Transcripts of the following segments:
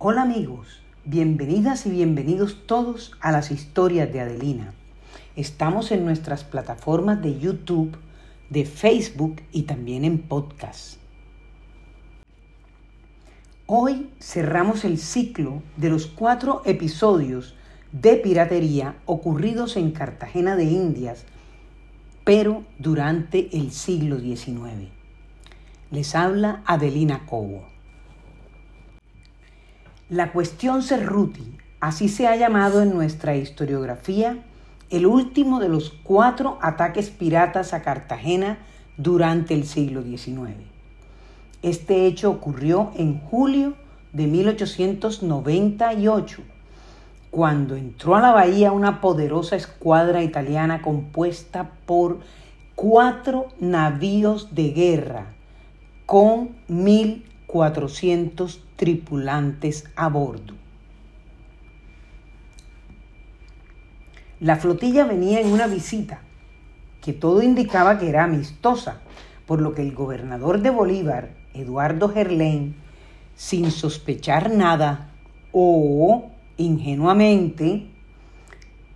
Hola amigos, bienvenidas y bienvenidos todos a las historias de Adelina. Estamos en nuestras plataformas de YouTube, de Facebook y también en podcast. Hoy cerramos el ciclo de los cuatro episodios de piratería ocurridos en Cartagena de Indias, pero durante el siglo XIX. Les habla Adelina Cobo. La cuestión Cerruti, así se ha llamado en nuestra historiografía, el último de los cuatro ataques piratas a Cartagena durante el siglo XIX. Este hecho ocurrió en julio de 1898 cuando entró a la bahía una poderosa escuadra italiana compuesta por cuatro navíos de guerra con 1.400 tripulantes a bordo. La flotilla venía en una visita que todo indicaba que era amistosa, por lo que el gobernador de Bolívar, Eduardo Gerlain, sin sospechar nada o ingenuamente,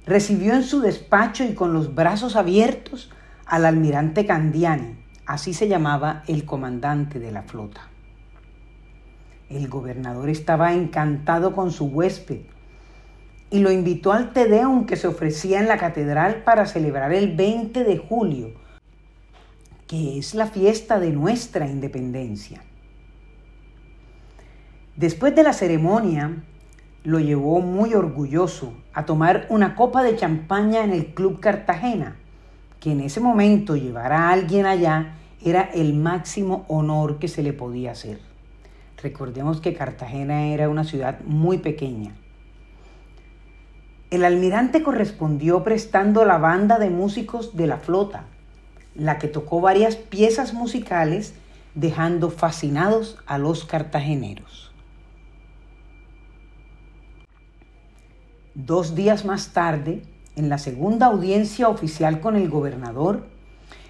recibió en su despacho y con los brazos abiertos al almirante Candiani, así se llamaba el comandante de la flota. El gobernador estaba encantado con su huésped y lo invitó al Tedeum que se ofrecía en la catedral para celebrar el 20 de julio, que es la fiesta de nuestra independencia. Después de la ceremonia, lo llevó muy orgulloso a tomar una copa de champaña en el Club Cartagena, que en ese momento llevar a alguien allá era el máximo honor que se le podía hacer. Recordemos que Cartagena era una ciudad muy pequeña. El almirante correspondió prestando la banda de músicos de la flota, la que tocó varias piezas musicales dejando fascinados a los cartageneros. Dos días más tarde, en la segunda audiencia oficial con el gobernador,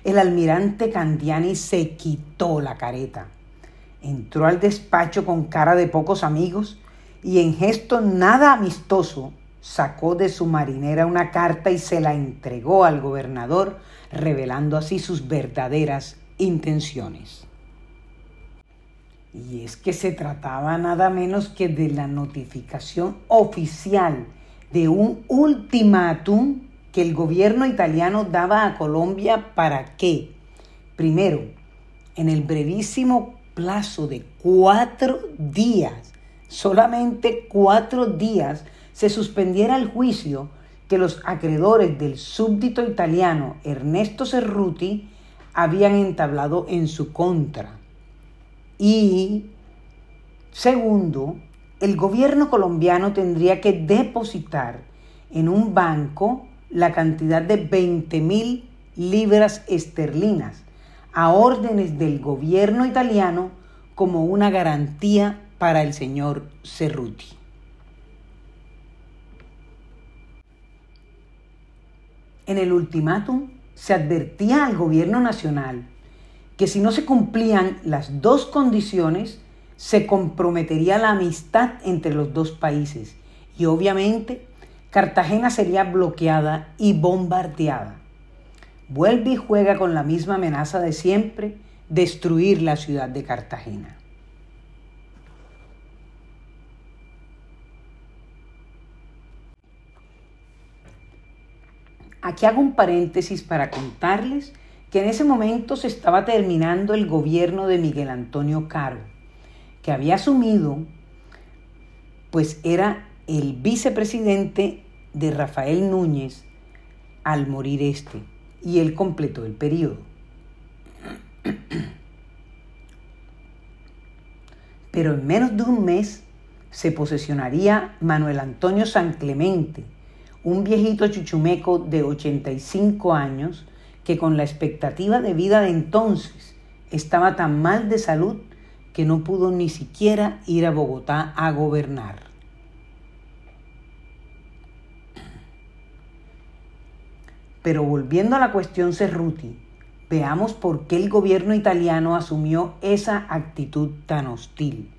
el almirante Candiani se quitó la careta. Entró al despacho con cara de pocos amigos y en gesto nada amistoso sacó de su marinera una carta y se la entregó al gobernador, revelando así sus verdaderas intenciones. Y es que se trataba nada menos que de la notificación oficial de un ultimátum que el gobierno italiano daba a Colombia para que, primero, en el brevísimo plazo de cuatro días, solamente cuatro días, se suspendiera el juicio que los acreedores del súbdito italiano Ernesto Cerruti habían entablado en su contra. Y segundo, el gobierno colombiano tendría que depositar en un banco la cantidad de 20 mil libras esterlinas a órdenes del gobierno italiano como una garantía para el señor Cerruti. En el ultimátum se advertía al gobierno nacional que si no se cumplían las dos condiciones, se comprometería la amistad entre los dos países y obviamente Cartagena sería bloqueada y bombardeada. Vuelve y juega con la misma amenaza de siempre, destruir la ciudad de Cartagena. Aquí hago un paréntesis para contarles que en ese momento se estaba terminando el gobierno de Miguel Antonio Caro que había asumido, pues era el vicepresidente de Rafael Núñez al morir este, y él completó el periodo. Pero en menos de un mes se posesionaría Manuel Antonio San Clemente, un viejito chuchumeco de 85 años que con la expectativa de vida de entonces estaba tan mal de salud que no pudo ni siquiera ir a Bogotá a gobernar. Pero volviendo a la cuestión Cerruti, veamos por qué el gobierno italiano asumió esa actitud tan hostil,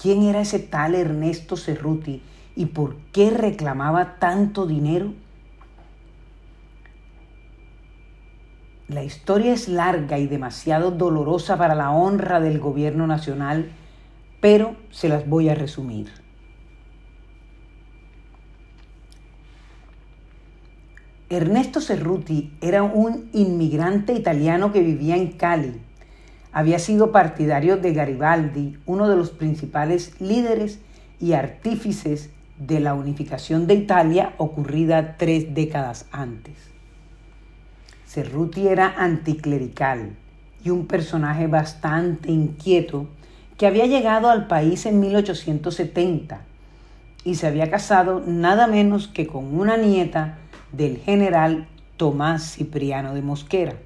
quién era ese tal Ernesto Cerruti y por qué reclamaba tanto dinero? La historia es larga y demasiado dolorosa para la honra del gobierno nacional, pero se las voy a resumir. Ernesto Cerruti era un inmigrante italiano que vivía en Cali. Había sido partidario de Garibaldi, uno de los principales líderes y artífices de la unificación de Italia ocurrida tres décadas antes. Cerruti era anticlerical y un personaje bastante inquieto que había llegado al país en 1870 y se había casado nada menos que con una nieta del general Tomás Cipriano de Mosquera.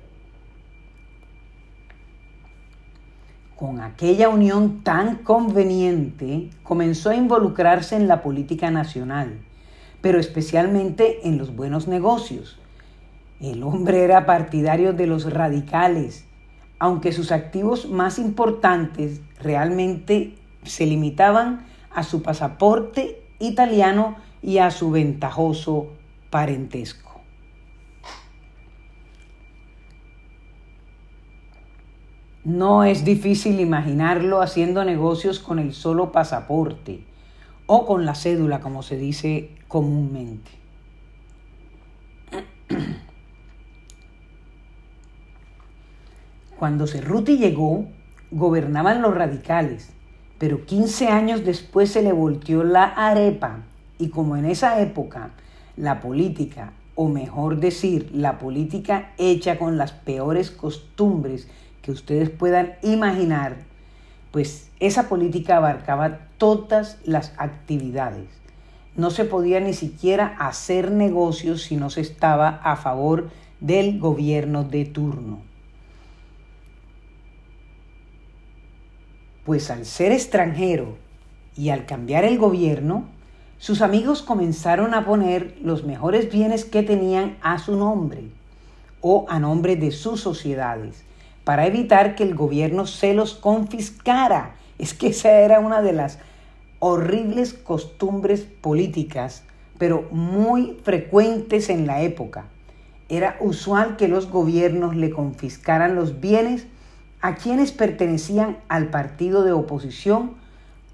Con aquella unión tan conveniente, comenzó a involucrarse en la política nacional, pero especialmente en los buenos negocios. El hombre era partidario de los radicales, aunque sus activos más importantes realmente se limitaban a su pasaporte italiano y a su ventajoso parentesco. No es difícil imaginarlo haciendo negocios con el solo pasaporte o con la cédula, como se dice comúnmente. Cuando Cerruti llegó, gobernaban los radicales, pero 15 años después se le volteó la arepa y como en esa época la política, o mejor decir, la política hecha con las peores costumbres que ustedes puedan imaginar, pues esa política abarcaba todas las actividades. No se podía ni siquiera hacer negocios si no se estaba a favor del gobierno de turno. Pues al ser extranjero y al cambiar el gobierno, sus amigos comenzaron a poner los mejores bienes que tenían a su nombre o a nombre de sus sociedades para evitar que el gobierno se los confiscara. Es que esa era una de las horribles costumbres políticas, pero muy frecuentes en la época. Era usual que los gobiernos le confiscaran los bienes a quienes pertenecían al partido de oposición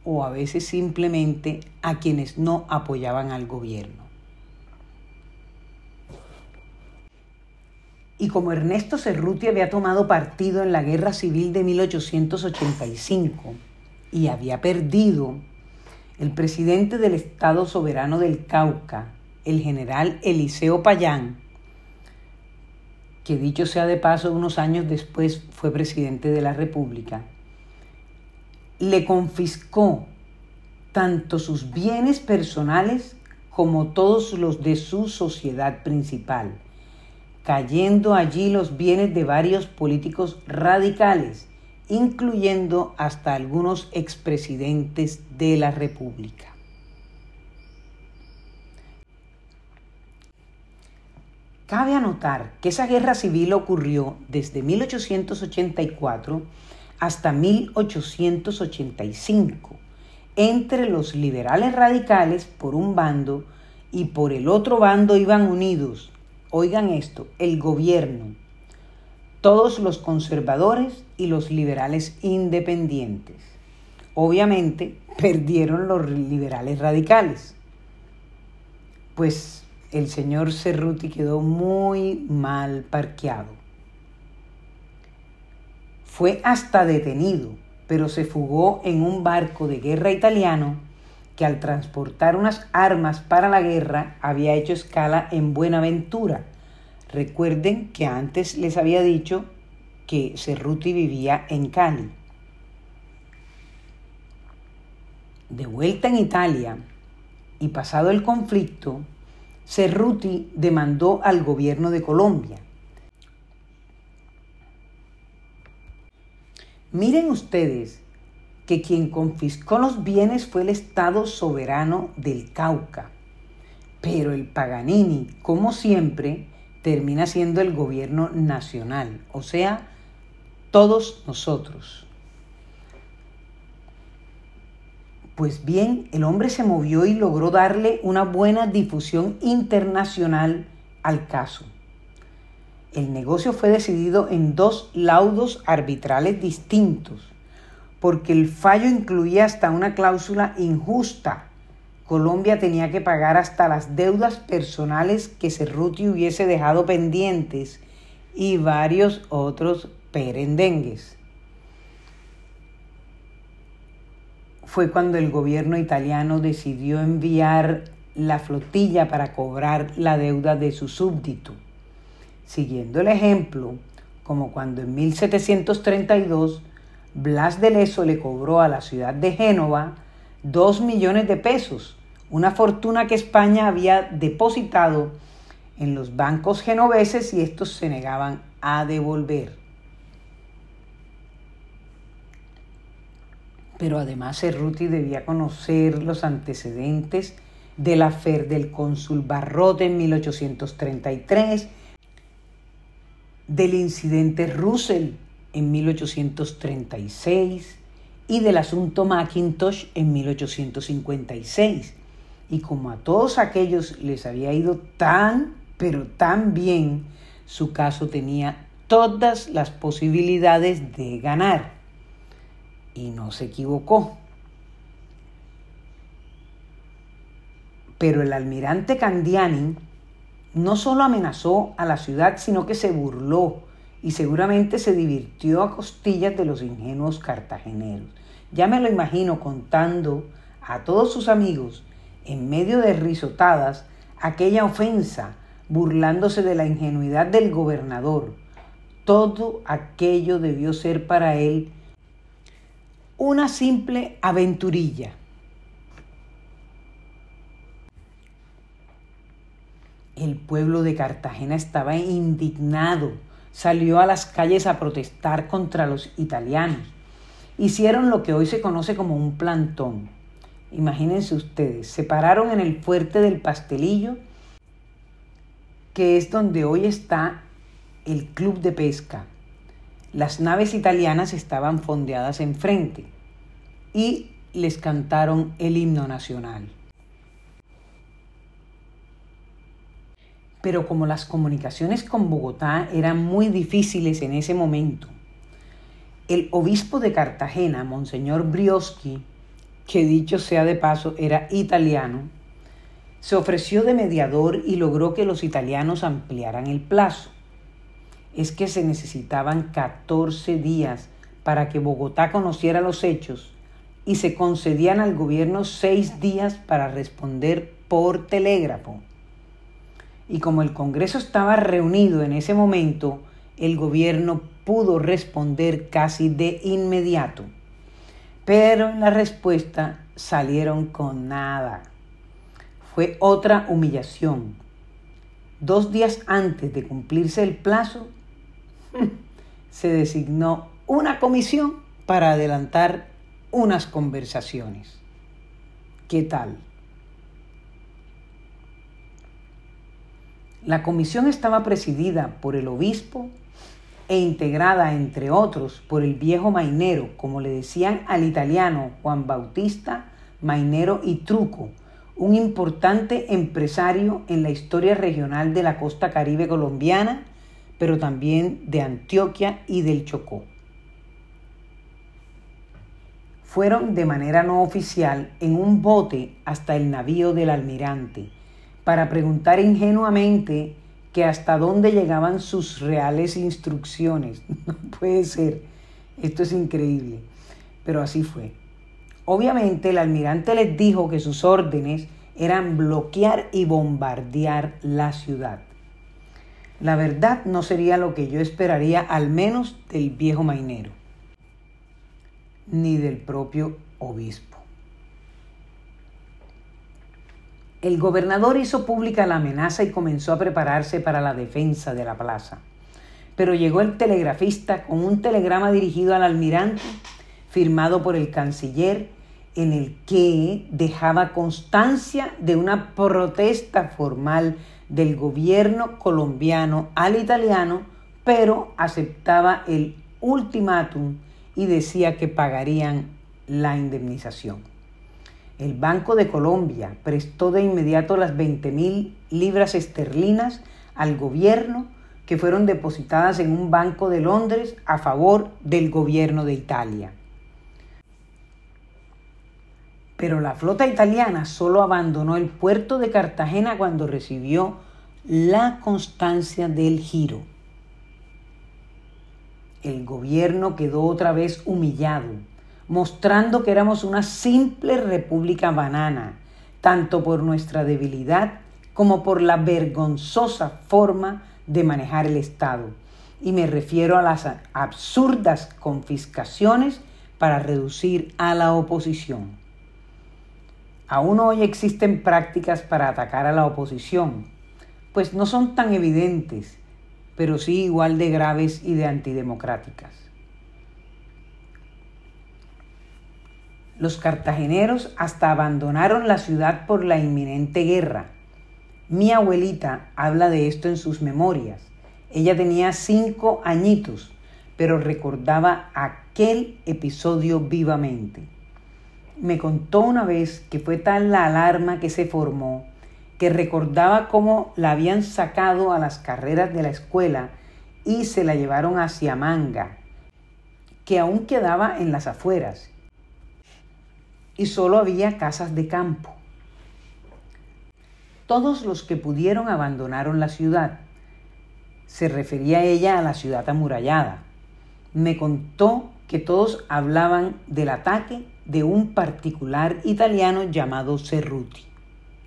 o a veces simplemente a quienes no apoyaban al gobierno. Y como Ernesto Cerruti había tomado partido en la Guerra Civil de 1885 y había perdido, el presidente del Estado Soberano del Cauca, el general Eliseo Payán, que dicho sea de paso, unos años después fue presidente de la República, le confiscó tanto sus bienes personales como todos los de su sociedad principal, cayendo allí los bienes de varios políticos radicales, incluyendo hasta algunos expresidentes de la República. Cabe anotar que esa guerra civil ocurrió desde 1884 hasta 1885 entre los liberales radicales por un bando y por el otro bando iban unidos, oigan esto, el gobierno, todos los conservadores y los liberales independientes. Obviamente perdieron los liberales radicales, pues el señor Cerruti quedó muy mal parqueado. Fue hasta detenido, pero se fugó en un barco de guerra italiano que al transportar unas armas para la guerra había hecho escala en Buenaventura. Recuerden que antes les había dicho que Cerruti vivía en Cali. De vuelta en Italia y pasado el conflicto, Cerruti demandó al gobierno de Colombia Miren ustedes que quien confiscó los bienes fue el Estado soberano del Cauca, pero el Paganini, como siempre, termina siendo el gobierno nacional, o sea, todos nosotros. Pues bien, el hombre se movió y logró darle una buena difusión internacional al caso. El negocio fue decidido en dos laudos arbitrales distintos, porque el fallo incluía hasta una cláusula injusta. Colombia tenía que pagar hasta las deudas personales que Cerruti hubiese dejado pendientes y varios otros perendengues. Fue cuando el gobierno italiano decidió enviar la flotilla para cobrar la deuda de su súbdito. Siguiendo el ejemplo, como cuando en 1732 Blas de Leso le cobró a la ciudad de Génova dos millones de pesos, una fortuna que España había depositado en los bancos genoveses y estos se negaban a devolver. Pero además Cerruti debía conocer los antecedentes de la fer del cónsul Barrote en 1833, del incidente Russell en 1836 y del asunto Macintosh en 1856. Y como a todos aquellos les había ido tan pero también su caso tenía todas las posibilidades de ganar. Y no se equivocó. Pero el almirante Candiani no solo amenazó a la ciudad, sino que se burló y seguramente se divirtió a costillas de los ingenuos cartageneros. Ya me lo imagino contando a todos sus amigos, en medio de risotadas, aquella ofensa burlándose de la ingenuidad del gobernador. Todo aquello debió ser para él una simple aventurilla. El pueblo de Cartagena estaba indignado, salió a las calles a protestar contra los italianos. Hicieron lo que hoy se conoce como un plantón. Imagínense ustedes, se pararon en el fuerte del pastelillo que es donde hoy está el club de pesca. Las naves italianas estaban fondeadas enfrente y les cantaron el himno nacional. Pero como las comunicaciones con Bogotá eran muy difíciles en ese momento, el obispo de Cartagena, Monseñor Brioschi, que dicho sea de paso era italiano, se ofreció de mediador y logró que los italianos ampliaran el plazo. Es que se necesitaban 14 días para que Bogotá conociera los hechos y se concedían al gobierno seis días para responder por telégrafo. Y como el Congreso estaba reunido en ese momento, el gobierno pudo responder casi de inmediato. Pero en la respuesta salieron con nada fue otra humillación. Dos días antes de cumplirse el plazo, se designó una comisión para adelantar unas conversaciones. ¿Qué tal? La comisión estaba presidida por el obispo e integrada, entre otros, por el viejo mainero, como le decían al italiano Juan Bautista Mainero y Truco, un importante empresario en la historia regional de la costa caribe colombiana, pero también de Antioquia y del Chocó. Fueron de manera no oficial en un bote hasta el navío del almirante para preguntar ingenuamente que hasta dónde llegaban sus reales instrucciones. No puede ser, esto es increíble, pero así fue. Obviamente el almirante les dijo que sus órdenes eran bloquear y bombardear la ciudad. La verdad no sería lo que yo esperaría al menos del viejo mainero, ni del propio obispo. El gobernador hizo pública la amenaza y comenzó a prepararse para la defensa de la plaza. Pero llegó el telegrafista con un telegrama dirigido al almirante, firmado por el canciller en el que dejaba constancia de una protesta formal del gobierno colombiano al italiano, pero aceptaba el ultimátum y decía que pagarían la indemnización. El Banco de Colombia prestó de inmediato las 20 mil libras esterlinas al gobierno que fueron depositadas en un banco de Londres a favor del gobierno de Italia. Pero la flota italiana solo abandonó el puerto de Cartagena cuando recibió la constancia del giro. El gobierno quedó otra vez humillado, mostrando que éramos una simple república banana, tanto por nuestra debilidad como por la vergonzosa forma de manejar el Estado. Y me refiero a las absurdas confiscaciones para reducir a la oposición. Aún hoy existen prácticas para atacar a la oposición, pues no son tan evidentes, pero sí igual de graves y de antidemocráticas. Los cartageneros hasta abandonaron la ciudad por la inminente guerra mi abuelita habla de esto en sus memorias. Ella tenía cinco añitos, pero recordaba aquel episodio vivamente. Me contó una vez que fue tal la alarma que se formó que recordaba cómo la habían sacado a las carreras de la escuela y se la llevaron hacia Manga, que aún quedaba en las afueras, y solo había casas de campo. Todos los que pudieron abandonaron la ciudad. Se refería ella a la ciudad amurallada. Me contó que todos hablaban del ataque de un particular italiano llamado Cerruti.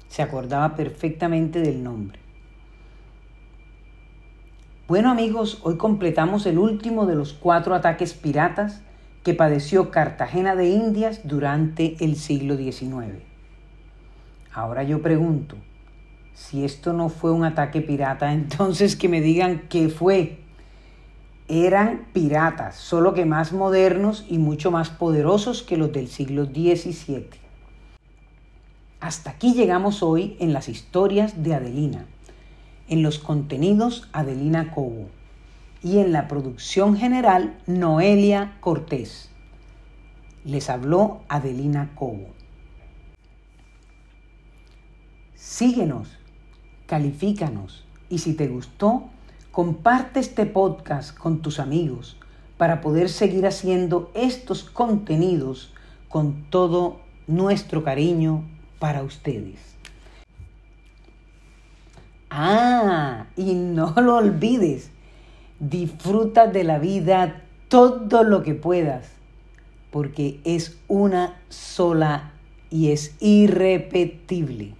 Se acordaba perfectamente del nombre. Bueno amigos, hoy completamos el último de los cuatro ataques piratas que padeció Cartagena de Indias durante el siglo XIX. Ahora yo pregunto, si esto no fue un ataque pirata, entonces que me digan qué fue. Eran piratas, solo que más modernos y mucho más poderosos que los del siglo XVII. Hasta aquí llegamos hoy en las historias de Adelina, en los contenidos Adelina Cobo y en la producción general Noelia Cortés. Les habló Adelina Cobo. Síguenos califícanos y si te gustó, comparte este podcast con tus amigos para poder seguir haciendo estos contenidos con todo nuestro cariño para ustedes. Ah, y no lo olvides, disfruta de la vida todo lo que puedas, porque es una sola y es irrepetible.